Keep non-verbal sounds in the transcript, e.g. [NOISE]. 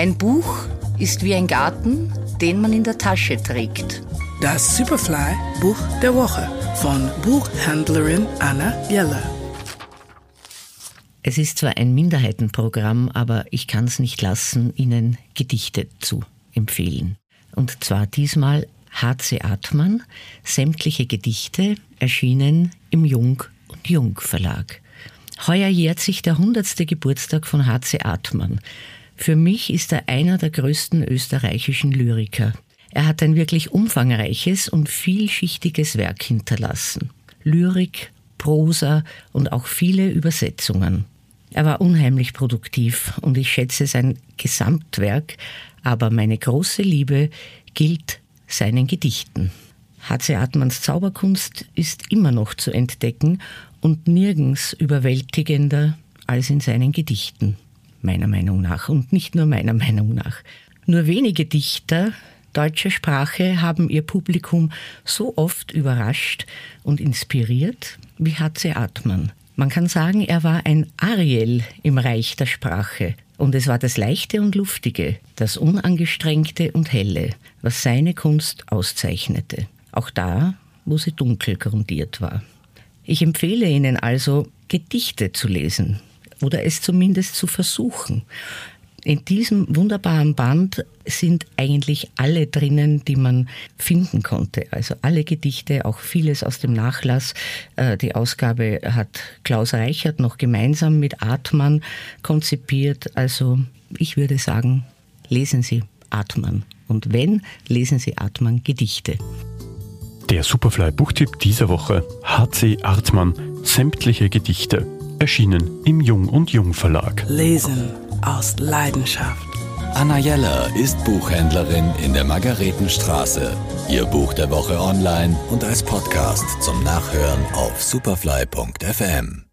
Ein Buch ist wie ein Garten, den man in der Tasche trägt. Das Superfly Buch der Woche von Buchhändlerin Anna Jeller. Es ist zwar ein Minderheitenprogramm, aber ich kann es nicht lassen, Ihnen Gedichte zu empfehlen. Und zwar diesmal H.C. Atmann, sämtliche Gedichte erschienen im Jung und Jung Verlag. Heuer jährt sich der 100. Geburtstag von H.C. Atmann. Für mich ist er einer der größten österreichischen Lyriker. Er hat ein wirklich umfangreiches und vielschichtiges Werk hinterlassen. Lyrik, Prosa und auch viele Übersetzungen. Er war unheimlich produktiv und ich schätze sein Gesamtwerk, aber meine große Liebe gilt seinen Gedichten. H.C. Atmanns Zauberkunst ist immer noch zu entdecken und nirgends überwältigender als in seinen Gedichten, meiner Meinung nach und nicht nur meiner [LAUGHS] Meinung nach. Nur wenige Dichter deutscher Sprache haben ihr Publikum so oft überrascht und inspiriert wie H.C. Atmann. Man kann sagen, er war ein Ariel im Reich der Sprache. Und es war das Leichte und Luftige, das Unangestrengte und Helle, was seine Kunst auszeichnete. Auch da, wo sie dunkel grundiert war. Ich empfehle Ihnen also, Gedichte zu lesen oder es zumindest zu versuchen. In diesem wunderbaren Band sind eigentlich alle drinnen, die man finden konnte. Also alle Gedichte, auch vieles aus dem Nachlass. Äh, die Ausgabe hat Klaus Reichert noch gemeinsam mit Atman konzipiert. Also ich würde sagen, lesen Sie Atman. Und wenn, lesen Sie Atman Gedichte. Der Superfly Buchtipp dieser Woche: H.C. Artmann, sämtliche Gedichte. Erschienen im Jung und Jung Verlag. Lesen aus Leidenschaft. Anna Jeller ist Buchhändlerin in der Margaretenstraße. Ihr Buch der Woche online und als Podcast zum Nachhören auf superfly.fm.